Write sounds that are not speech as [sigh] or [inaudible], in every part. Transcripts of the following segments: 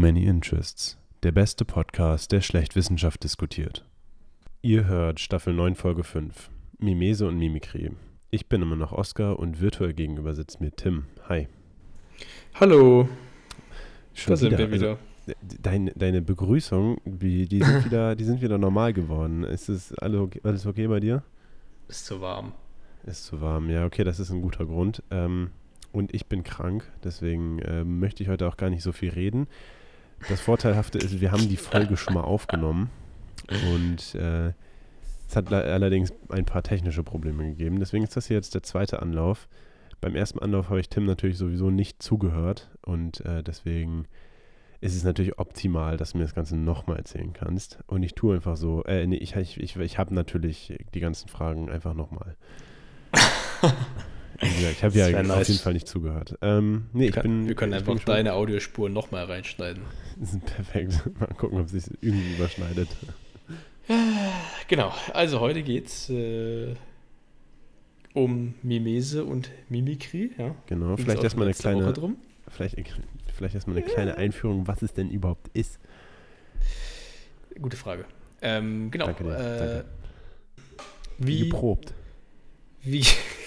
Many Interests, der beste Podcast, der schlecht Wissenschaft diskutiert. Ihr hört Staffel 9, Folge 5, Mimese und Mimikrie. Ich bin immer noch Oskar und virtuell gegenüber sitzt mir Tim. Hi. Hallo. Schon da sind wieder. wir wieder. Also, deine, deine Begrüßung, die, die, sind [laughs] wieder, die sind wieder normal geworden. Ist es alles okay, alles okay bei dir? Ist zu warm. Ist zu warm, ja, okay, das ist ein guter Grund. Ähm, und ich bin krank, deswegen äh, möchte ich heute auch gar nicht so viel reden. Das Vorteilhafte ist, wir haben die Folge schon mal aufgenommen und äh, es hat allerdings ein paar technische Probleme gegeben. Deswegen ist das hier jetzt der zweite Anlauf. Beim ersten Anlauf habe ich Tim natürlich sowieso nicht zugehört und äh, deswegen ist es natürlich optimal, dass du mir das Ganze nochmal erzählen kannst. Und ich tue einfach so, äh, nee, ich, ich, ich, ich habe natürlich die ganzen Fragen einfach nochmal. [laughs] Ja, ich habe ja auf nice. jeden Fall nicht zugehört. Ähm, nee, wir, bin, wir können einfach deine Audiospur nochmal reinschneiden. Das [laughs] ist perfekt. Mal gucken, ob es sich irgendwie überschneidet. [sighs] Genau, also heute geht es äh, um Mimese und Mimikrie. Ja? Genau, vielleicht erstmal eine kleine, vielleicht, vielleicht erstmal eine kleine Einführung, was es denn überhaupt ist. Gute Frage. Ähm, genau. Danke dir. Äh, Danke. Wie, Wie geprobt. Wie. [laughs]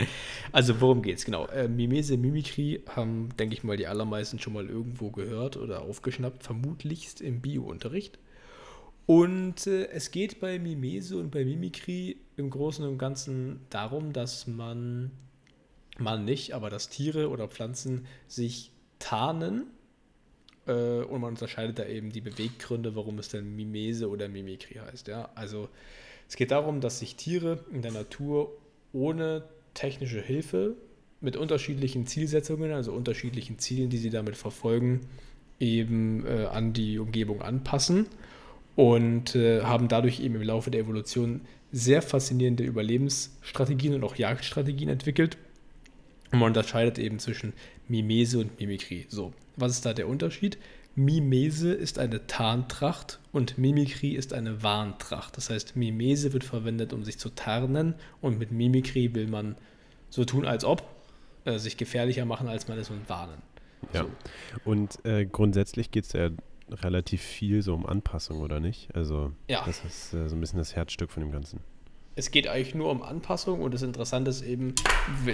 [laughs] also, worum geht's? Genau. Äh, Mimese, Mimikrie haben, denke ich mal, die allermeisten schon mal irgendwo gehört oder aufgeschnappt, vermutlichst im Biounterricht. Und äh, es geht bei Mimese und bei Mimikrie im Großen und Ganzen darum, dass man, man nicht, aber dass Tiere oder Pflanzen sich tarnen. Äh, und man unterscheidet da eben die Beweggründe, warum es dann Mimese oder Mimikrie heißt. Ja? Also es geht darum, dass sich Tiere in der Natur ohne technische Hilfe mit unterschiedlichen Zielsetzungen, also unterschiedlichen Zielen, die sie damit verfolgen, eben äh, an die Umgebung anpassen und äh, haben dadurch eben im Laufe der Evolution sehr faszinierende Überlebensstrategien und auch Jagdstrategien entwickelt. Und man unterscheidet eben zwischen Mimese und Mimikrie. So, was ist da der Unterschied? Mimese ist eine Tarntracht und Mimikrie ist eine Warntracht. Das heißt, Mimese wird verwendet, um sich zu tarnen und mit Mimikrie will man so tun, als ob, äh, sich gefährlicher machen, als man ist und warnen. Ja. So. Und äh, grundsätzlich geht es ja relativ viel so um Anpassung, oder nicht? Also, ja. das ist äh, so ein bisschen das Herzstück von dem Ganzen. Es geht eigentlich nur um Anpassung und das Interessante ist eben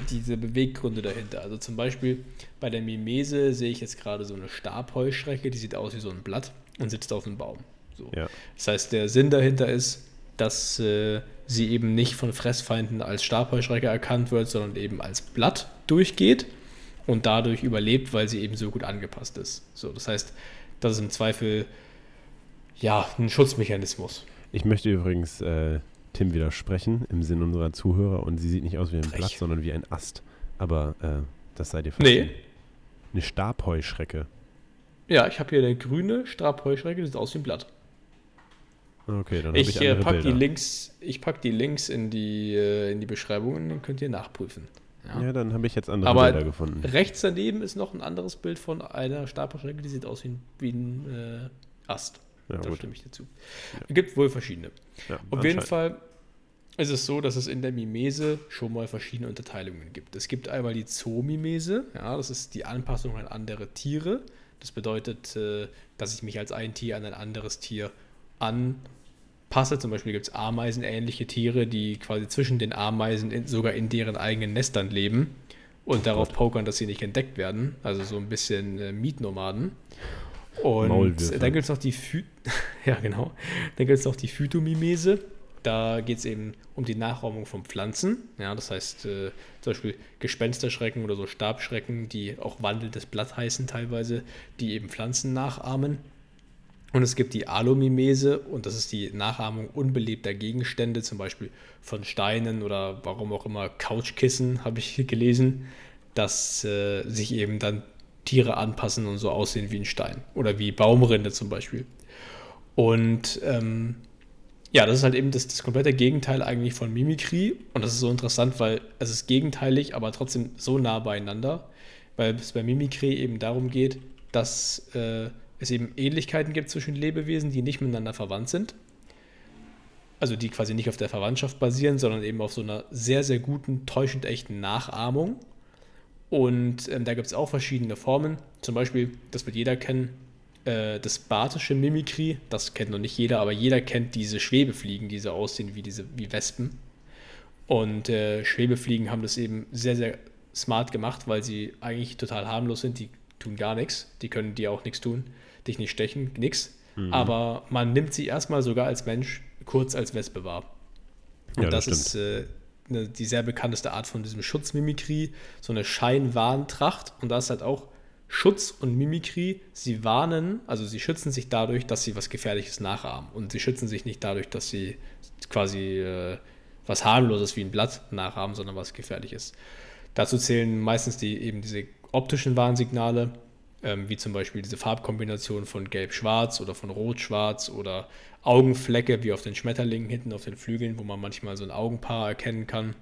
diese Beweggründe dahinter. Also zum Beispiel bei der Mimese sehe ich jetzt gerade so eine Stabheuschrecke, die sieht aus wie so ein Blatt und sitzt auf einem Baum. So. Ja. Das heißt, der Sinn dahinter ist, dass äh, sie eben nicht von Fressfeinden als Stabheuschrecke erkannt wird, sondern eben als Blatt durchgeht und dadurch überlebt, weil sie eben so gut angepasst ist. So, das heißt, das ist im Zweifel ja ein Schutzmechanismus. Ich möchte übrigens äh, Tim widersprechen im Sinn unserer Zuhörer und sie sieht nicht aus wie ein. Blatt, sondern wie ein Ast. Aber äh, das sei dir Nee. verziehen. Eine Stabheuschrecke. Ja, ich habe hier eine grüne Stabheuschrecke, die sieht aus wie ein Blatt. Okay, dann habe Ich ich äh, andere packe die Bilder. Links, ich pack die Links in die, äh, in die Beschreibung und dann könnt ihr nachprüfen. Ja. Ja, dann habe ich jetzt andere Aber Bilder gefunden. rechts daneben ist noch ein anderes Bild von einer Stabheuschrecke, die sieht aus wie ein, wie ein äh, Ast. Ja, da gut. stimme ich dir zu. Es gibt wohl verschiedene. Ja, Auf jeden. Fall ist es so, dass es in der Mimese schon mal verschiedene Unterteilungen gibt. Es gibt einmal die Zoomimese, ja, das ist die Anpassung an andere Tiere. Das bedeutet, äh, dass ich mich als ein Tier an ein anderes Tier anpasse. Zum Beispiel gibt es ameisenähnliche Tiere, die quasi zwischen den Ameisen in, sogar in deren eigenen Nestern leben und darauf pokern, dass sie nicht entdeckt werden. Also so ein bisschen äh, Mietnomaden. Und Maulwürfe. dann gibt es noch die Phy [laughs] ja, genau. Dann gibt es noch die Phytomimese. Da geht es eben um die Nachahmung von Pflanzen. Ja, das heißt äh, zum Beispiel Gespensterschrecken oder so Stabschrecken, die auch wandelndes Blatt heißen teilweise, die eben Pflanzen nachahmen. Und es gibt die Alomimese und das ist die Nachahmung unbelebter Gegenstände, zum Beispiel von Steinen oder warum auch immer Couchkissen, habe ich [laughs] gelesen, dass äh, sich eben dann Tiere anpassen und so aussehen wie ein Stein oder wie Baumrinde zum Beispiel. Und ähm, ja, das ist halt eben das, das komplette Gegenteil eigentlich von Mimikrie und das ist so interessant, weil es ist gegenteilig, aber trotzdem so nah beieinander, weil es bei Mimikrie eben darum geht, dass äh, es eben Ähnlichkeiten gibt zwischen Lebewesen, die nicht miteinander verwandt sind. Also die quasi nicht auf der Verwandtschaft basieren, sondern eben auf so einer sehr, sehr guten, täuschend echten Nachahmung. Und ähm, da gibt es auch verschiedene Formen. Zum Beispiel, das wird jeder kennen, äh, das Bartische Mimikry. Das kennt noch nicht jeder, aber jeder kennt diese Schwebefliegen, die so aussehen wie, diese, wie Wespen. Und äh, Schwebefliegen haben das eben sehr, sehr smart gemacht, weil sie eigentlich total harmlos sind. Die tun gar nichts. Die können dir auch nichts tun. Dich nicht stechen, nichts. Mhm. Aber man nimmt sie erstmal sogar als Mensch kurz als Wespe wahr. Und ja, das, das ist äh, eine, die sehr bekannteste Art von diesem Schutzmimikrie, so eine Scheinwarntracht. Und da ist halt auch Schutz und Mimikrie. Sie warnen, also sie schützen sich dadurch, dass sie was Gefährliches nachahmen. Und sie schützen sich nicht dadurch, dass sie quasi äh, was harmloses wie ein Blatt nachahmen, sondern was Gefährliches. Dazu zählen meistens die, eben diese optischen Warnsignale, ähm, wie zum Beispiel diese Farbkombination von Gelb-Schwarz oder von Rot-Schwarz oder Augenflecke wie auf den Schmetterlingen hinten auf den Flügeln, wo man manchmal so ein Augenpaar erkennen kann.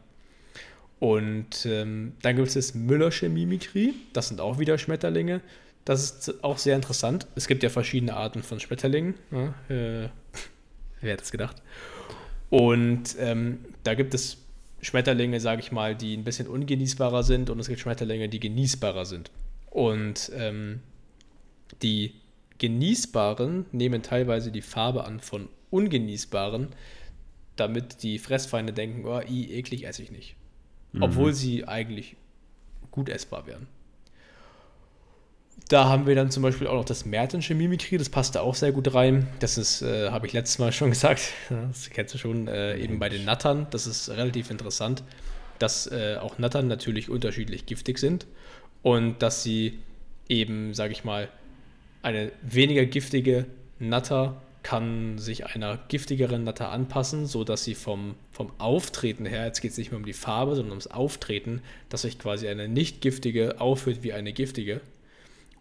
Und ähm, dann gibt es das Müllersche Mimikrie, das sind auch wieder Schmetterlinge. Das ist auch sehr interessant. Es gibt ja verschiedene Arten von Schmetterlingen. Ja, äh, [laughs] wer hätte es gedacht? Und ähm, da gibt es Schmetterlinge, sage ich mal, die ein bisschen ungenießbarer sind und es gibt Schmetterlinge, die genießbarer sind. Und ähm, die genießbaren nehmen teilweise die Farbe an von ungenießbaren, damit die Fressfeinde denken, oh, i, eklig esse ich nicht. Mhm. Obwohl sie eigentlich gut essbar wären. Da haben wir dann zum Beispiel auch noch das Mertensche Mimikry, das passt da auch sehr gut rein. Das ist, äh, habe ich letztes Mal schon [laughs] gesagt, das kennst du schon, äh, eben bei den Nattern. Das ist relativ interessant, dass äh, auch Nattern natürlich unterschiedlich giftig sind und dass sie eben, sage ich mal, eine weniger giftige Natter kann sich einer giftigeren Natter anpassen, sodass sie vom, vom Auftreten her, jetzt geht es nicht mehr um die Farbe, sondern ums Auftreten, dass sich quasi eine nicht giftige aufhört wie eine giftige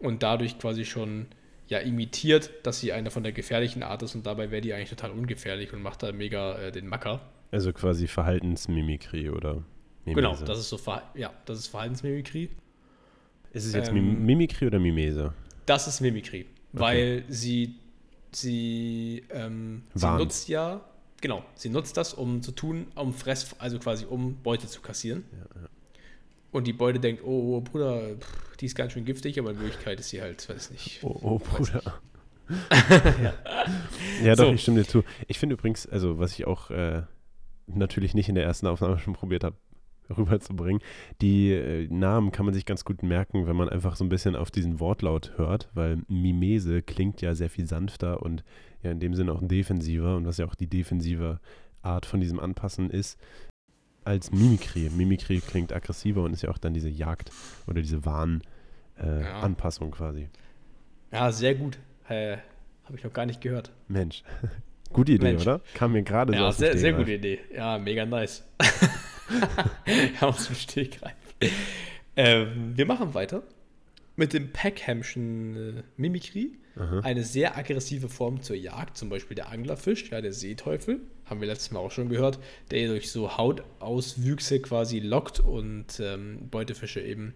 und dadurch quasi schon ja imitiert, dass sie eine von der gefährlichen Art ist und dabei wäre die eigentlich total ungefährlich und macht da mega äh, den Macker. Also quasi Verhaltensmimikrie oder Mimese. Genau, das ist so ja, das ist Verhaltensmimikrie. Ist es jetzt ähm, Mimikrie oder Mimese? Das ist Mimikrie, okay. weil sie sie, ähm, sie nutzt ja genau, sie nutzt das, um zu tun, um Fress, also quasi um Beute zu kassieren. Ja, ja. Und die Beute denkt, oh, oh Bruder, pff, die ist ganz schön giftig, aber in Wirklichkeit ist sie halt, weiß nicht. Oh, oh Bruder. [laughs] ja. ja, doch, so. ich stimme dir zu. Ich finde übrigens, also was ich auch äh, natürlich nicht in der ersten Aufnahme schon probiert habe, [laughs] rüberzubringen. Die äh, Namen kann man sich ganz gut merken, wenn man einfach so ein bisschen auf diesen Wortlaut hört, weil Mimese klingt ja sehr viel sanfter und ja in dem Sinne auch defensiver und was ja auch die defensive Art von diesem Anpassen ist, als Mimikry. Mimikry klingt aggressiver und ist ja auch dann diese Jagd oder diese Warn-Anpassung äh, ja. quasi. Ja, sehr gut. Äh, Habe ich noch gar nicht gehört. Mensch. [laughs] Gute Idee, Mensch. oder? Kam mir gerade ja, so aus sehr, sehr gute Idee. Ja, mega nice. [laughs] [laughs] aus dem Stegreif. Ähm, wir machen weiter mit dem Peckhämschen äh, Mimikry. Aha. Eine sehr aggressive Form zur Jagd, zum Beispiel der Anglerfisch, ja, der Seeteufel haben wir letztes Mal auch schon gehört, der durch so Hautauswüchse quasi lockt und ähm, Beutefische eben.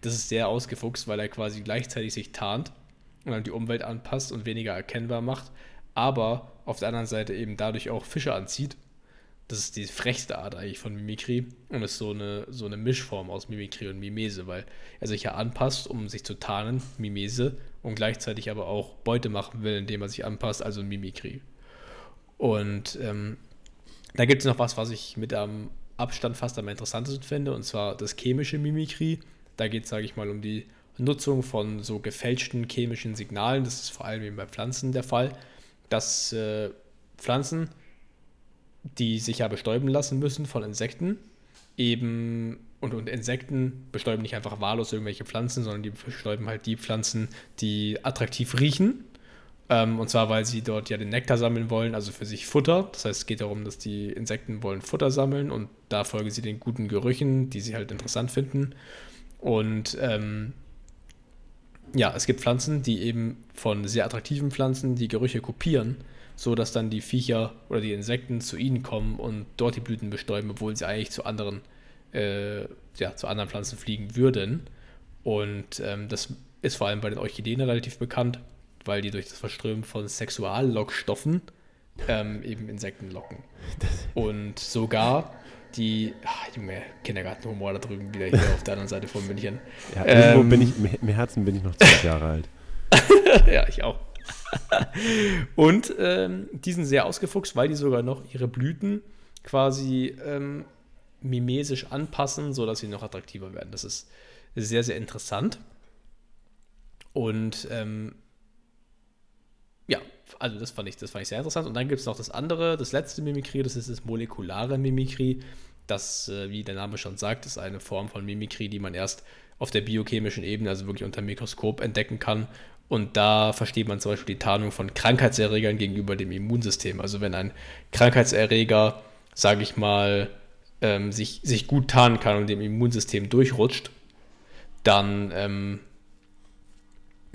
Das ist sehr ausgefuchst, weil er quasi gleichzeitig sich tarnt und dann die Umwelt anpasst und weniger erkennbar macht, aber auf der anderen Seite eben dadurch auch Fische anzieht. Das ist die frechste Art eigentlich von Mimikry und ist so eine, so eine Mischform aus Mimikry und Mimese, weil er sich ja anpasst, um sich zu tarnen, Mimese, und gleichzeitig aber auch Beute machen will, indem er sich anpasst, also Mimikry. Und ähm, da gibt es noch was, was ich mit am Abstand fast am interessantesten finde, und zwar das chemische Mimikry. Da geht es, sage ich mal, um die Nutzung von so gefälschten chemischen Signalen. Das ist vor allem eben bei Pflanzen der Fall, dass äh, Pflanzen, die sich ja bestäuben lassen müssen von Insekten, eben und, und Insekten bestäuben nicht einfach wahllos irgendwelche Pflanzen, sondern die bestäuben halt die Pflanzen, die attraktiv riechen ähm, und zwar, weil sie dort ja den Nektar sammeln wollen, also für sich Futter. Das heißt, es geht darum, dass die Insekten wollen Futter sammeln und da folgen sie den guten Gerüchen, die sie halt interessant finden. Und ähm, ja, es gibt Pflanzen, die eben von sehr attraktiven Pflanzen die Gerüche kopieren, so dass dann die Viecher oder die Insekten zu ihnen kommen und dort die Blüten bestäuben, obwohl sie eigentlich zu anderen, äh, ja, zu anderen Pflanzen fliegen würden. Und ähm, das ist vor allem bei den Orchideen relativ bekannt weil die durch das Verströmen von Sexuallockstoffen ähm, eben Insekten locken. Und sogar die, ach, Junge, Kindergartenhumor da drüben wieder hier auf der anderen Seite von München. Ja, ähm, bin ich, im Herzen bin ich noch zwölf Jahre alt. [laughs] ja, ich auch. [laughs] und ähm, die sind sehr ausgefuchst, weil die sogar noch ihre Blüten quasi ähm, mimesisch anpassen, sodass sie noch attraktiver werden. Das ist sehr, sehr interessant. Und ähm, ja, also das fand, ich, das fand ich sehr interessant. Und dann gibt es noch das andere, das letzte Mimikrie, das ist das molekulare Mimikrie. Das, äh, wie der Name schon sagt, ist eine Form von Mimikrie, die man erst auf der biochemischen Ebene, also wirklich unter dem Mikroskop, entdecken kann. Und da versteht man zum Beispiel die Tarnung von Krankheitserregern gegenüber dem Immunsystem. Also wenn ein Krankheitserreger, sage ich mal, ähm, sich, sich gut tarnen kann und dem Immunsystem durchrutscht, dann ähm,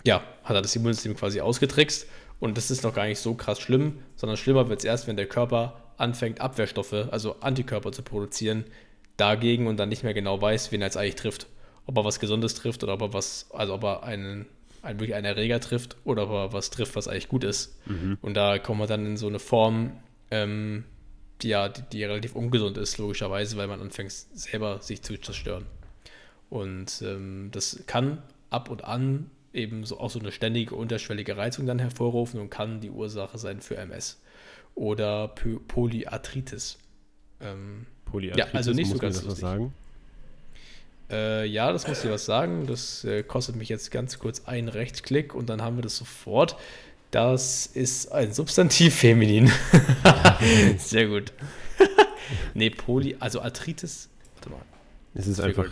ja, hat er das Immunsystem quasi ausgetrickst. Und das ist noch gar nicht so krass schlimm, sondern schlimmer wird es erst, wenn der Körper anfängt, Abwehrstoffe, also Antikörper zu produzieren, dagegen und dann nicht mehr genau weiß, wen er jetzt eigentlich trifft. Ob er was Gesundes trifft oder ob er was, also ob er einen, einen wirklich einen Erreger trifft oder ob er was trifft, was eigentlich gut ist. Mhm. Und da kommt man dann in so eine Form, ähm, die ja, die, die relativ ungesund ist, logischerweise, weil man anfängt, selber sich zu zerstören. Und ähm, das kann ab und an eben so auch so eine ständige unterschwellige Reizung dann hervorrufen und kann die Ursache sein für MS oder Polyarthritis. Ähm, Polyarthritis, ja, also nicht so ganz das was sagen. Äh, ja, das muss ich was sagen. Das äh, kostet mich jetzt ganz kurz einen Rechtsklick und dann haben wir das sofort. Das ist ein Substantiv feminin. [laughs] Sehr gut. [laughs] nee, Poly, also Arthritis. Warte mal. Ist es einfach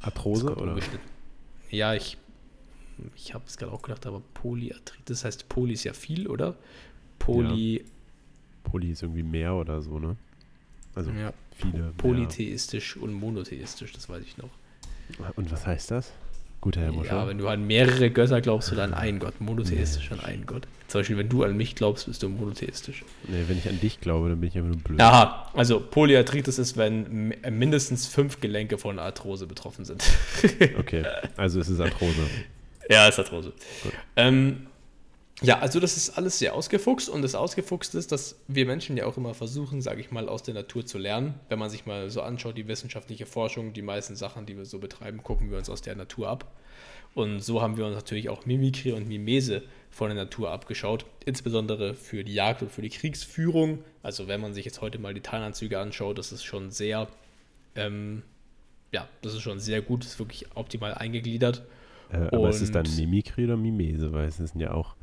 Arthrose oder? Ja, ich, ich habe es gerade auch gedacht, aber Polyarthritis heißt Poly ist ja viel, oder? Poly. Ja. Poly ist irgendwie mehr oder so, ne? Also ja. viele. Polytheistisch mehr. und monotheistisch, das weiß ich noch. Und was heißt das? Guter Herr Moscher. Ja, wenn du an mehrere Götter glaubst, du dann einen Gott. Monotheistisch an einen Gott. Zum Beispiel, wenn du an mich glaubst, bist du monotheistisch. Nee, wenn ich an dich glaube, dann bin ich einfach nur blöd. Aha, also Polyarthritis ist, wenn mindestens fünf Gelenke von Arthrose betroffen sind. okay, also es ist Arthrose. [laughs] Ja, es ist Arthrose. Ähm, ja, also das ist alles sehr ausgefuchst und das Ausgefuchst ist, dass wir Menschen ja auch immer versuchen, sage ich mal, aus der Natur zu lernen. Wenn man sich mal so anschaut, die wissenschaftliche Forschung, die meisten Sachen, die wir so betreiben, gucken wir uns aus der Natur ab. Und so haben wir uns natürlich auch Mimikrie und Mimese von der Natur abgeschaut, insbesondere für die Jagd und für die Kriegsführung. Also wenn man sich jetzt heute mal die Teilanzüge anschaut, das ist schon sehr, ähm, ja, das ist schon sehr gut, ist wirklich optimal eingegliedert. Äh, aber und ist es dann Mimikrie oder Mimese? Weil es sind ja auch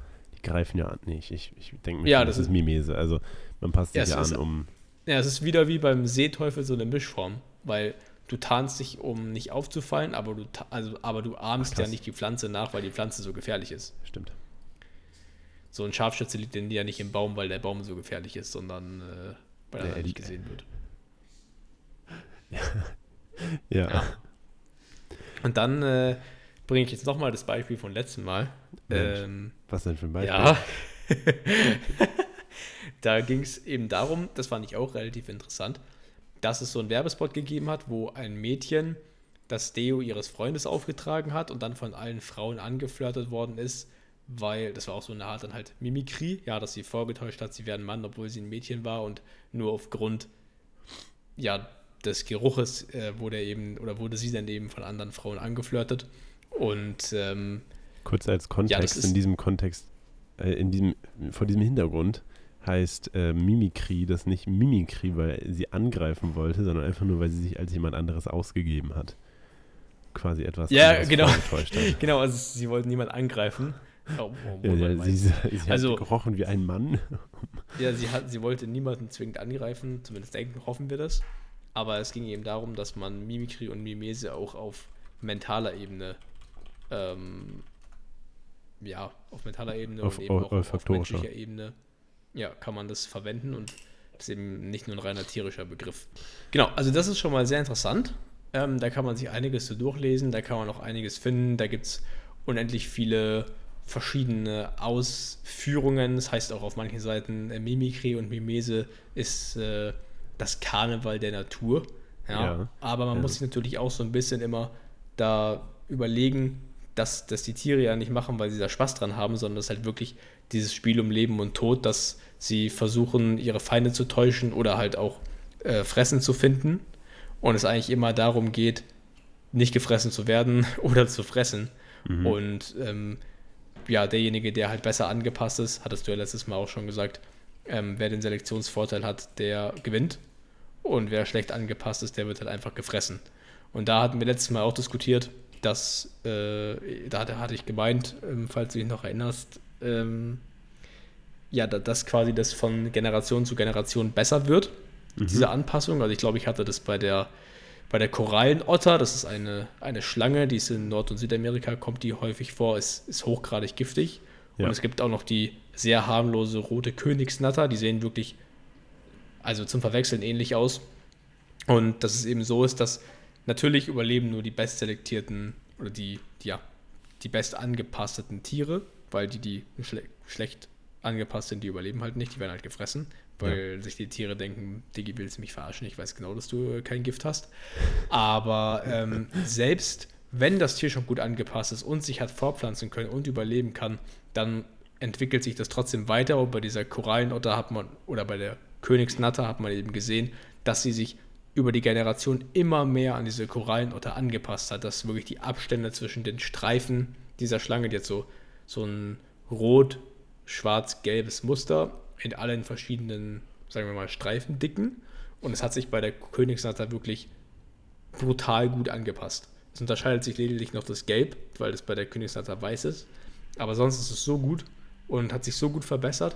greifen ja an. Nee, ich, ich, denke mir, ja, das, das ist Mimese. Also man passt sich ja, an, um. Ja, es ist wieder wie beim Seeteufel so eine Mischform, weil du tarnst dich, um nicht aufzufallen, aber du, also, aber du ahmst Ach, ja nicht die Pflanze nach, weil die Pflanze so gefährlich ist. Stimmt. So ein Scharfschütze liegt ja nicht im Baum, weil der Baum so gefährlich ist, sondern äh, weil er ja, nicht gesehen wird. [laughs] ja. ja. Und dann äh, bringe ich jetzt nochmal das Beispiel von letztem Mal. Ähm, Was denn für ein Beispiel? Ja. [laughs] [laughs] da ging es eben darum, das fand ich auch relativ interessant, dass es so einen Werbespot gegeben hat, wo ein Mädchen das Deo ihres Freundes aufgetragen hat und dann von allen Frauen angeflirtet worden ist, weil das war auch so eine Art dann halt Mimikrie, ja, dass sie vorgetäuscht hat, sie wäre ein Mann, obwohl sie ein Mädchen war und nur aufgrund ja des Geruches äh, wurde eben oder wurde sie dann eben von anderen Frauen angeflirtet und ähm, kurz als Kontext ja, in diesem Kontext, äh, in diesem, vor diesem Hintergrund heißt äh, Mimikry das nicht Mimikry, weil sie angreifen wollte, sondern einfach nur, weil sie sich als jemand anderes ausgegeben hat. Quasi etwas ja, genau. hat. [laughs] genau, also sie wollten niemand angreifen. Oh, oh, ja, ja, sie, sie also, hat gerochen wie ein Mann. [laughs] ja, sie, hat, sie wollte niemanden zwingend angreifen, zumindest denken, hoffen wir das. Aber es ging eben darum, dass man Mimikry und Mimese auch auf mentaler Ebene ähm, ja, auf mentaler Ebene auf, und eben auch auf, auf menschlicher Ebene ja, kann man das verwenden und das ist eben nicht nur ein reiner tierischer Begriff. Genau, also das ist schon mal sehr interessant. Ähm, da kann man sich einiges so durchlesen, da kann man auch einiges finden. Da gibt es unendlich viele verschiedene Ausführungen. Das heißt auch auf manchen Seiten, äh, Mimikry und Mimese ist äh, das Karneval der Natur. Ja, ja. Aber man ja. muss sich natürlich auch so ein bisschen immer da überlegen, dass, dass die Tiere ja nicht machen, weil sie da Spaß dran haben, sondern es ist halt wirklich dieses Spiel um Leben und Tod, dass sie versuchen, ihre Feinde zu täuschen oder halt auch äh, Fressen zu finden und es eigentlich immer darum geht, nicht gefressen zu werden [laughs] oder zu fressen. Mhm. Und ähm, ja, derjenige, der halt besser angepasst ist, hattest du ja letztes Mal auch schon gesagt, ähm, wer den Selektionsvorteil hat, der gewinnt. Und wer schlecht angepasst ist, der wird halt einfach gefressen. Und da hatten wir letztes Mal auch diskutiert, dass, äh, da hatte ich gemeint, ähm, falls du dich noch erinnerst, ähm, ja, dass quasi das von Generation zu Generation besser wird, mhm. diese Anpassung. Also ich glaube, ich hatte das bei der, bei der Korallenotter, das ist eine, eine Schlange, die ist in Nord- und Südamerika, kommt die häufig vor, ist, ist hochgradig giftig. Ja. Und es gibt auch noch die sehr harmlose rote Königsnatter, die sehen wirklich, also zum Verwechseln ähnlich aus. Und dass es eben so ist, dass natürlich überleben nur die bestselektierten oder die, die ja, die best angepassten Tiere, weil die, die schle schlecht angepasst sind, die überleben halt nicht, die werden halt gefressen, weil ja. sich die Tiere denken, Diggi, willst mich verarschen? Ich weiß genau, dass du äh, kein Gift hast. Aber ähm, [laughs] selbst wenn das Tier schon gut angepasst ist und sich hat fortpflanzen können und überleben kann, dann entwickelt sich das trotzdem weiter. Und bei dieser Korallenotter hat man, oder bei der Königsnatter hat man eben gesehen, dass sie sich über die Generation immer mehr an diese Korallenotter angepasst hat, dass wirklich die Abstände zwischen den Streifen dieser Schlange, die jetzt so, so ein rot, schwarz-gelbes Muster in allen verschiedenen, sagen wir mal, Streifendicken. Und es hat sich bei der Königsnatter wirklich brutal gut angepasst. Es unterscheidet sich lediglich noch das Gelb, weil es bei der Königsnatter weiß ist. Aber sonst ist es so gut und hat sich so gut verbessert,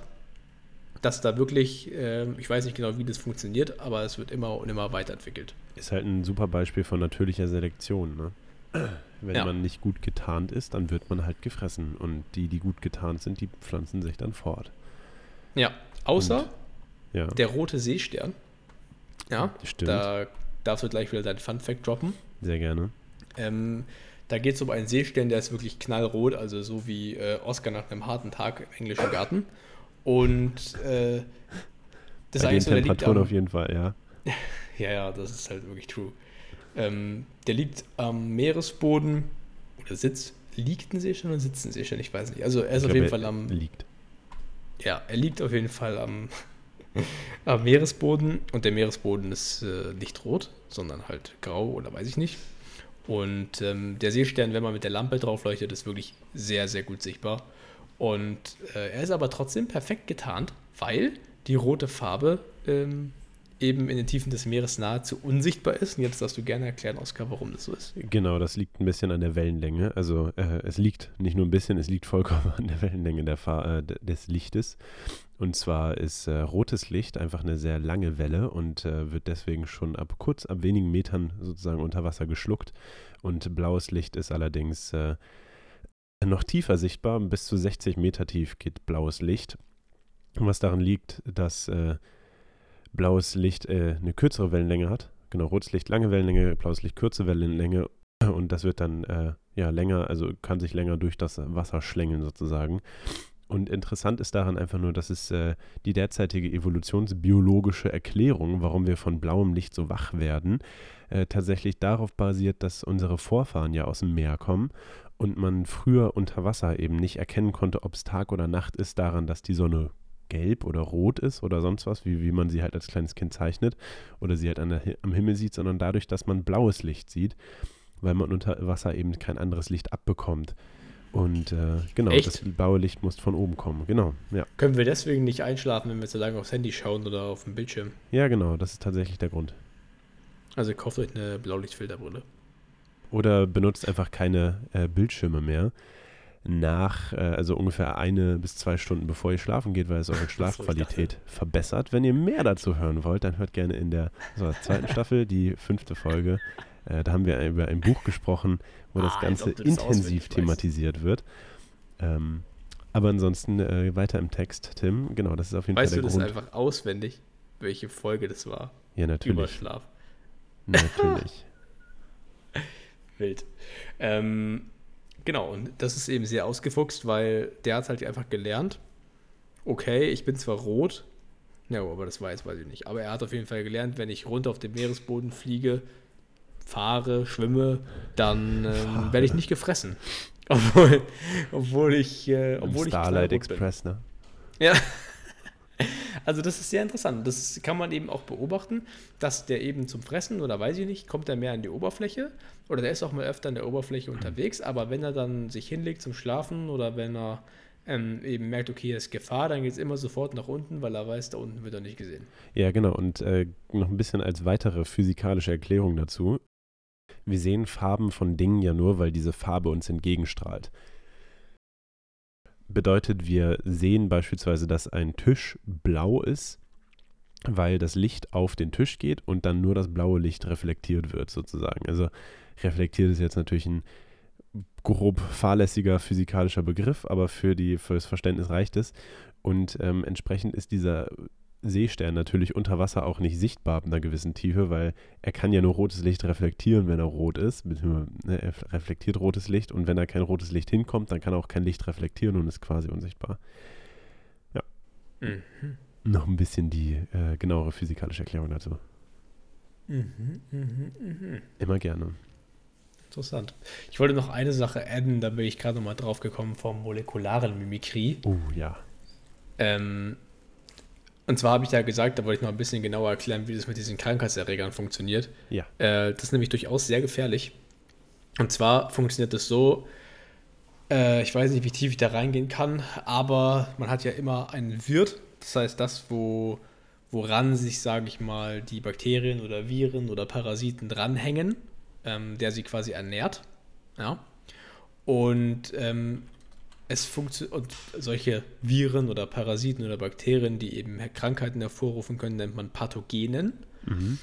dass da wirklich, äh, ich weiß nicht genau, wie das funktioniert, aber es wird immer und immer weiterentwickelt. Ist halt ein super Beispiel von natürlicher Selektion, ne? Wenn ja. man nicht gut getarnt ist, dann wird man halt gefressen. Und die, die gut getarnt sind, die pflanzen sich dann fort. Ja, außer und, ja. der rote Seestern. Ja, Stimmt. da darfst du gleich wieder dein Fun Fact droppen. Sehr gerne. Ähm, da geht es um einen Seestern, der ist wirklich knallrot, also so wie äh, Oscar nach einem harten Tag im englischen Garten. Und äh, das Bei den so, Temperaturen am, auf jeden Fall, ja. [laughs] ja, ja, das ist halt wirklich true. Ähm, der liegt am Meeresboden oder sitzt, liegt ein Seestern oder sitzt ein Seestern? Ich weiß nicht. Also er ist ich auf jeden Fall am. Liegt. Ja, er liegt auf jeden Fall am, [laughs] am Meeresboden und der Meeresboden ist äh, nicht rot, sondern halt grau oder weiß ich nicht. Und ähm, der Seestern, wenn man mit der Lampe drauf leuchtet, ist wirklich sehr, sehr gut sichtbar. Und äh, er ist aber trotzdem perfekt getarnt, weil die rote Farbe ähm, eben in den Tiefen des Meeres nahezu unsichtbar ist. Und jetzt darfst du gerne erklären, Oskar, warum das so ist. Genau, das liegt ein bisschen an der Wellenlänge. Also äh, es liegt nicht nur ein bisschen, es liegt vollkommen an der Wellenlänge der Fahr äh, des Lichtes. Und zwar ist äh, rotes Licht einfach eine sehr lange Welle und äh, wird deswegen schon ab kurz, ab wenigen Metern sozusagen unter Wasser geschluckt. Und blaues Licht ist allerdings äh, noch tiefer sichtbar, bis zu 60 Meter tief geht blaues Licht. Was daran liegt, dass äh, blaues Licht äh, eine kürzere Wellenlänge hat. Genau, rotes Licht lange Wellenlänge, blaues Licht kurze Wellenlänge. Und das wird dann äh, ja länger, also kann sich länger durch das Wasser schlängeln sozusagen. Und interessant ist daran einfach nur, dass es äh, die derzeitige evolutionsbiologische Erklärung, warum wir von blauem Licht so wach werden, äh, tatsächlich darauf basiert, dass unsere Vorfahren ja aus dem Meer kommen und man früher unter Wasser eben nicht erkennen konnte, ob es Tag oder Nacht ist, daran, dass die Sonne gelb oder rot ist oder sonst was, wie, wie man sie halt als kleines Kind zeichnet oder sie halt der, am Himmel sieht, sondern dadurch, dass man blaues Licht sieht, weil man unter Wasser eben kein anderes Licht abbekommt. Und äh, genau, Echt? das blaue Licht muss von oben kommen. Genau, ja. Können wir deswegen nicht einschlafen, wenn wir zu lange aufs Handy schauen oder auf dem Bildschirm? Ja, genau, das ist tatsächlich der Grund. Also kauft euch eine Blaulichtfilterbrille. Oder benutzt einfach keine äh, Bildschirme mehr nach, äh, also ungefähr eine bis zwei Stunden bevor ihr schlafen geht, weil es eure [laughs] Schlafqualität verbessert. Wenn ihr mehr dazu hören wollt, dann hört gerne in der so, zweiten Staffel, die fünfte Folge. Äh, da haben wir über ein Buch gesprochen, wo ah, das Ganze das intensiv thematisiert wird. Ähm, aber ansonsten äh, weiter im Text, Tim. Genau, das ist auf jeden weißt Fall der Grund. Weißt du das einfach auswendig, welche Folge das war? Ja, natürlich. Über Schlaf. Natürlich. [laughs] Wild. Ähm, genau, und das ist eben sehr ausgefuchst, weil der hat halt einfach gelernt, okay, ich bin zwar rot, ja, aber das weiß, weiß ich nicht. Aber er hat auf jeden Fall gelernt, wenn ich runter auf den Meeresboden fliege, fahre, schwimme, dann ähm, werde ich nicht gefressen. [laughs] Obwohl, obwohl ich, äh, obwohl Starlight Express, ne? Ja. Also das ist sehr interessant. Das kann man eben auch beobachten, dass der eben zum Fressen oder weiß ich nicht, kommt er mehr an die Oberfläche oder der ist auch mal öfter an der Oberfläche unterwegs, aber wenn er dann sich hinlegt zum Schlafen oder wenn er ähm, eben merkt, okay, hier ist Gefahr, dann geht es immer sofort nach unten, weil er weiß, da unten wird er nicht gesehen. Ja, genau. Und äh, noch ein bisschen als weitere physikalische Erklärung dazu. Wir sehen Farben von Dingen ja nur, weil diese Farbe uns entgegenstrahlt. Bedeutet, wir sehen beispielsweise, dass ein Tisch blau ist, weil das Licht auf den Tisch geht und dann nur das blaue Licht reflektiert wird, sozusagen. Also reflektiert ist jetzt natürlich ein grob fahrlässiger physikalischer Begriff, aber für, die, für das Verständnis reicht es. Und ähm, entsprechend ist dieser Seestern natürlich unter Wasser auch nicht sichtbar ab einer gewissen Tiefe, weil er kann ja nur rotes Licht reflektieren, wenn er rot ist. Ne, er reflektiert rotes Licht und wenn da kein rotes Licht hinkommt, dann kann er auch kein Licht reflektieren und ist quasi unsichtbar. Ja. Mhm. Noch ein bisschen die äh, genauere physikalische Erklärung dazu. Mhm, mh, mh. Immer gerne. Interessant. Ich wollte noch eine Sache adden, da bin ich gerade noch mal drauf gekommen vom molekularen Mimikrie. Oh ja. Ähm, und zwar habe ich ja gesagt, da wollte ich noch ein bisschen genauer erklären, wie das mit diesen Krankheitserregern funktioniert. Ja. Äh, das ist nämlich durchaus sehr gefährlich. Und zwar funktioniert das so, äh, ich weiß nicht, wie tief ich da reingehen kann, aber man hat ja immer einen Wirt, das heißt das, wo, woran sich, sage ich mal, die Bakterien oder Viren oder Parasiten dranhängen, ähm, der sie quasi ernährt. Ja. Und ähm, es funktioniert und solche Viren oder Parasiten oder Bakterien, die eben Krankheiten hervorrufen können, nennt man Pathogenen mhm.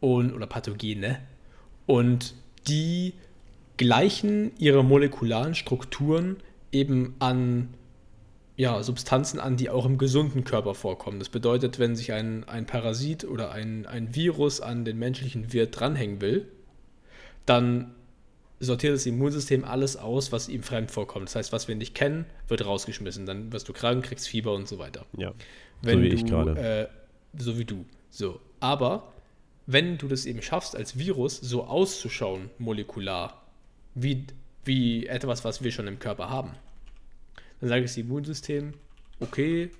und, oder Pathogene. Und die gleichen ihre molekularen Strukturen eben an ja, Substanzen an, die auch im gesunden Körper vorkommen. Das bedeutet, wenn sich ein, ein Parasit oder ein, ein Virus an den menschlichen Wirt dranhängen will, dann sortiert das Immunsystem alles aus, was ihm fremd vorkommt. Das heißt, was wir nicht kennen, wird rausgeschmissen. Dann wirst du krank, kriegst Fieber und so weiter. Ja. Wenn so wie du, ich gerade. Äh, so wie du. So. Aber wenn du das eben schaffst, als Virus so auszuschauen, molekular, wie, wie etwas, was wir schon im Körper haben, dann sagt das Immunsystem, okay,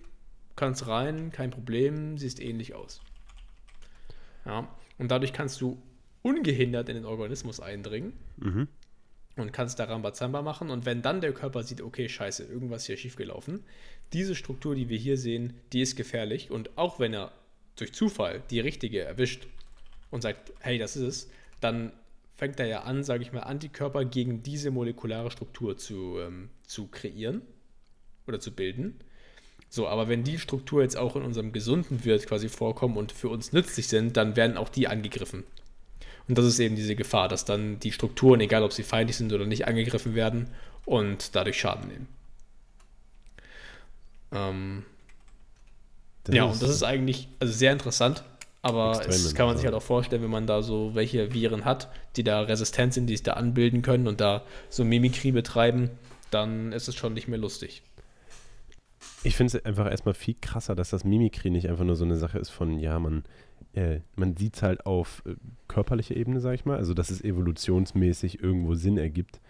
kannst rein, kein Problem, siehst ähnlich aus. Ja. Und dadurch kannst du ungehindert in den Organismus eindringen mhm. und kannst da Rambazamba machen. Und wenn dann der Körper sieht, okay, scheiße, irgendwas hier schiefgelaufen, diese Struktur, die wir hier sehen, die ist gefährlich. Und auch wenn er durch Zufall die richtige erwischt und sagt, hey, das ist es, dann fängt er ja an, sage ich mal, Antikörper gegen diese molekulare Struktur zu, ähm, zu kreieren oder zu bilden. So, aber wenn die Struktur jetzt auch in unserem gesunden Wirt quasi vorkommen und für uns nützlich sind, dann werden auch die angegriffen. Und das ist eben diese Gefahr, dass dann die Strukturen, egal ob sie feindlich sind oder nicht, angegriffen werden und dadurch Schaden nehmen. Ähm, ja, und das ist eigentlich also sehr interessant, aber es kann man sich halt auch vorstellen, wenn man da so welche Viren hat, die da resistent sind, die sich da anbilden können und da so Mimikrie betreiben, dann ist es schon nicht mehr lustig. Ich finde es einfach erstmal viel krasser, dass das Mimikrie nicht einfach nur so eine Sache ist von, ja, man äh, man sieht es halt auf äh, körperlicher Ebene, sag ich mal, also dass es evolutionsmäßig irgendwo Sinn ergibt.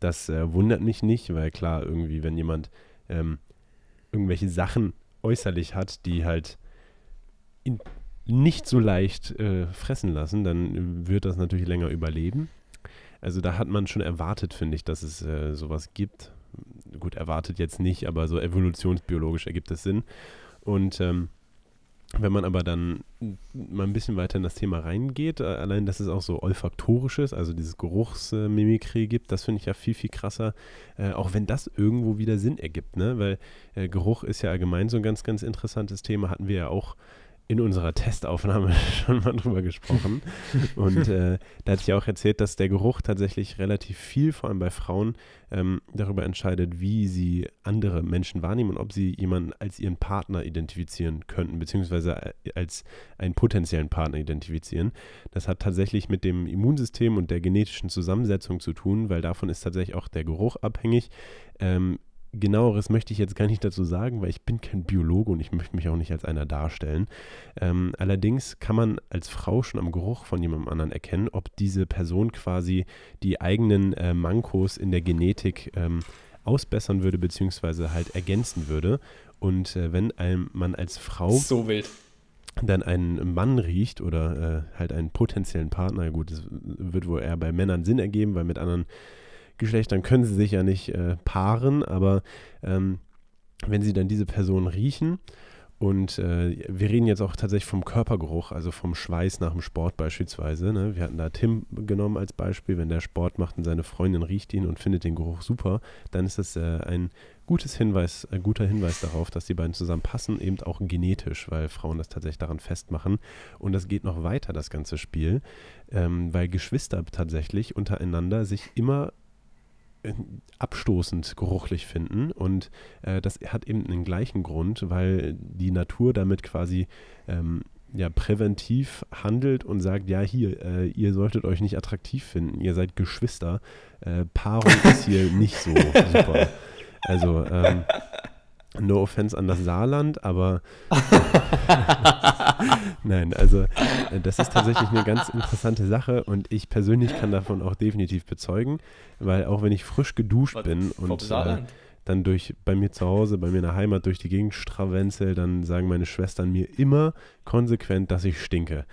Das äh, wundert mich nicht, weil klar, irgendwie, wenn jemand ähm, irgendwelche Sachen äußerlich hat, die halt in, nicht so leicht äh, fressen lassen, dann wird das natürlich länger überleben. Also da hat man schon erwartet, finde ich, dass es sowas gibt. Gut, erwartet jetzt nicht, aber so evolutionsbiologisch ergibt es Sinn. Und ähm, wenn man aber dann mal ein bisschen weiter in das Thema reingeht, äh, allein, dass es auch so olfaktorisches, also dieses Geruchsmimikrie gibt, das finde ich ja viel, viel krasser, äh, auch wenn das irgendwo wieder Sinn ergibt, ne? weil äh, Geruch ist ja allgemein so ein ganz, ganz interessantes Thema, hatten wir ja auch in unserer Testaufnahme [laughs] schon mal drüber gesprochen. Und äh, da hatte ich auch erzählt, dass der Geruch tatsächlich relativ viel, vor allem bei Frauen, ähm, darüber entscheidet, wie sie andere Menschen wahrnehmen und ob sie jemanden als ihren Partner identifizieren könnten, beziehungsweise äh, als einen potenziellen Partner identifizieren. Das hat tatsächlich mit dem Immunsystem und der genetischen Zusammensetzung zu tun, weil davon ist tatsächlich auch der Geruch abhängig. Ähm, genaueres möchte ich jetzt gar nicht dazu sagen, weil ich bin kein Biologe und ich möchte mich auch nicht als einer darstellen. Ähm, allerdings kann man als Frau schon am Geruch von jemandem anderen erkennen, ob diese Person quasi die eigenen äh, Mankos in der Genetik ähm, ausbessern würde, beziehungsweise halt ergänzen würde. Und äh, wenn ein, man als Frau So wild. dann einen Mann riecht oder äh, halt einen potenziellen Partner, gut, das wird wohl eher bei Männern Sinn ergeben, weil mit anderen Geschlechtern können sie sich ja nicht äh, paaren, aber ähm, wenn sie dann diese Person riechen und äh, wir reden jetzt auch tatsächlich vom Körpergeruch, also vom Schweiß nach dem Sport beispielsweise. Ne? Wir hatten da Tim genommen als Beispiel, wenn der Sport macht und seine Freundin riecht ihn und findet den Geruch super, dann ist das äh, ein gutes Hinweis, ein guter Hinweis darauf, dass die beiden zusammen passen, eben auch genetisch, weil Frauen das tatsächlich daran festmachen. Und das geht noch weiter, das ganze Spiel, ähm, weil Geschwister tatsächlich untereinander sich immer äh, abstoßend geruchlich finden. Und äh, das hat eben den gleichen Grund, weil die Natur damit quasi ähm, ja, präventiv handelt und sagt, ja hier, äh, ihr solltet euch nicht attraktiv finden, ihr seid Geschwister, äh, Paarung ist hier [laughs] nicht so super. Also ähm, no offense an das Saarland, aber [laughs] nein, also äh, das ist tatsächlich eine ganz interessante Sache und ich persönlich kann davon auch definitiv bezeugen, weil auch wenn ich frisch geduscht Was, bin und äh, dann durch bei mir zu Hause, bei mir in der Heimat durch die Gegend stravenzel, dann sagen meine Schwestern mir immer konsequent, dass ich stinke.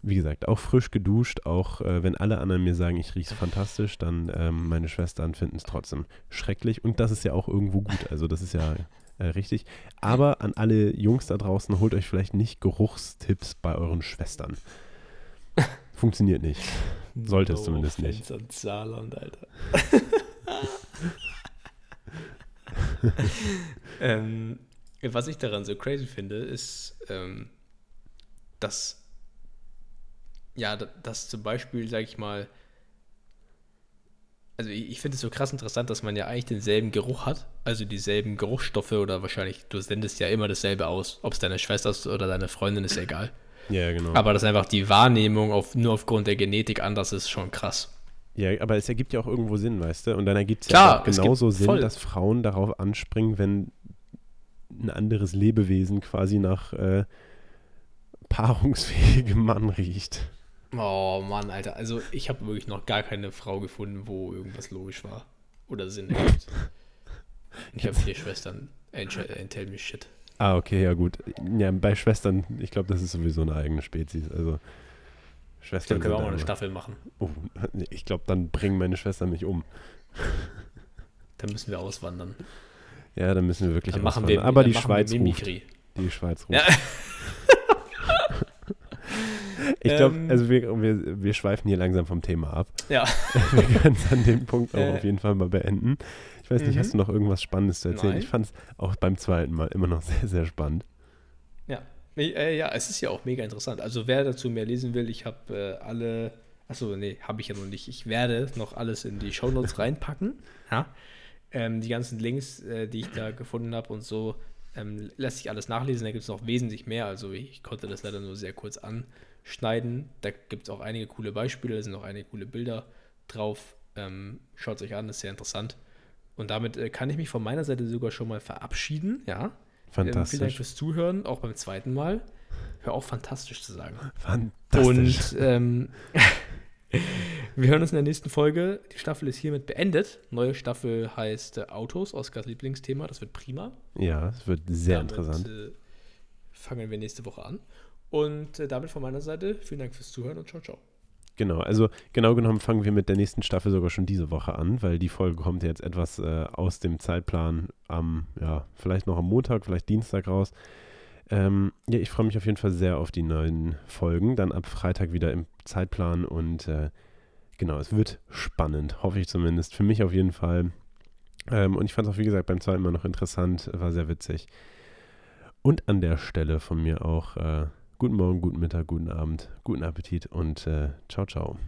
Wie gesagt, auch frisch geduscht, auch äh, wenn alle anderen mir sagen, ich rieche fantastisch, dann ähm, meine Schwestern finden es trotzdem schrecklich und das ist ja auch irgendwo gut, also das ist ja äh, richtig. Aber an alle Jungs da draußen, holt euch vielleicht nicht Geruchstipps bei euren Schwestern. [laughs] Funktioniert nicht. Sollte es zumindest nicht. an Saarland, Alter. [laughs] ähm, was ich daran so crazy finde, ist, ähm, dass, ja, da- dass zum Beispiel, sag ich mal, also ich, finde es so krass interessant, dass man ja eigentlich denselben Geruch hat, also dieselben Geruchsstoffe oder wahrscheinlich, du sendest ja immer dasselbe aus, ob es deine Schwester ist oder deine Freundin, ist egal. Ja, genau. Aber dass einfach die Wahrnehmung auf, nur aufgrund der Genetik anders ist, schon krass. Ja, aber es ergibt ja auch irgendwo Sinn, weißt du? Und dann ergibt es ja genauso Sinn, voll. dass Frauen darauf anspringen, wenn ein anderes Lebewesen quasi nach äh, paarungsfähigem Mann riecht. Oh Mann, Alter. Also ich habe wirklich noch gar keine Frau gefunden, wo irgendwas logisch war. Oder Sinn ergibt. [laughs] Ich habe vier Schwestern. Ain't, ain't tell me shit. Ah, okay, ja gut. Ja, bei Schwestern, ich glaube, das ist sowieso eine eigene Spezies. Also Schwestern Dann können wir auch mal eine Staffel machen. Oh, ich glaube, dann bringen meine Schwestern mich um. [laughs] Dann müssen wir auswandern. Ja, dann müssen wir wirklich Dann machen auswandern. wir, Aber die Schweiz ruft. Mimikry. Die Schweiz ruft. [laughs] Ich glaube, Ähm. also wir, wir, wir schweifen hier langsam vom Thema ab. [laughs] Ja. [laughs] wir können es an dem Punkt auch Äh. auf jeden Fall mal beenden. Ich weiß nicht, Mhm. hast du noch irgendwas Spannendes zu erzählen? Nein. Ich fand es auch beim zweiten Mal immer noch [laughs] sehr, sehr spannend. Ja. Äh, ja, es ist ja auch mega interessant. Also wer dazu mehr lesen will, ich habe äh, alle, achso, nee, habe ich ja noch nicht. Ich werde noch alles in die Shownotes reinpacken. Ja. Ähm, die ganzen Links, äh, die ich da gefunden habe und so, ähm, lässt sich alles nachlesen. Da gibt es noch wesentlich mehr. Also ich konnte das leider nur sehr kurz anschneiden. Da gibt es auch einige coole Beispiele, da sind auch einige coole Bilder drauf. Ähm, Schaut es euch an, das ist sehr interessant. Und damit äh, kann ich mich von meiner Seite sogar schon mal verabschieden, ja. Ähm, vielen Dank Fantastisch. fürs Zuhören, auch beim zweiten Mal. Hör auch fantastisch zu sagen. Fantastisch. Und ähm, [laughs] wir hören uns in der nächsten Folge. Die Staffel ist hiermit beendet. Neue Staffel heißt äh, Autos, Oskars Lieblingsthema. Das wird prima. ja, es wird sehr Damit, interessant. Äh, fangen wir nächste Woche an. Und äh, damit von meiner Seite vielen Dank fürs Zuhören und ciao, ciao. Genau, also genau genommen fangen wir mit der nächsten Staffel sogar schon diese Woche an, weil die Folge kommt jetzt etwas äh, aus dem Zeitplan am, ja, vielleicht noch am Montag, vielleicht Dienstag raus. Ähm, ja, ich freue mich auf jeden Fall sehr auf die neuen Folgen, dann ab Freitag wieder im Zeitplan und äh, genau, es wird spannend, hoffe ich zumindest. Für mich auf jeden Fall. Ähm, und ich fand es auch, wie gesagt, beim zweiten Mal noch interessant, war sehr witzig. Und an der Stelle von mir auch äh, guten Morgen, guten Mittag, guten Abend, guten Appetit und äh, ciao, ciao.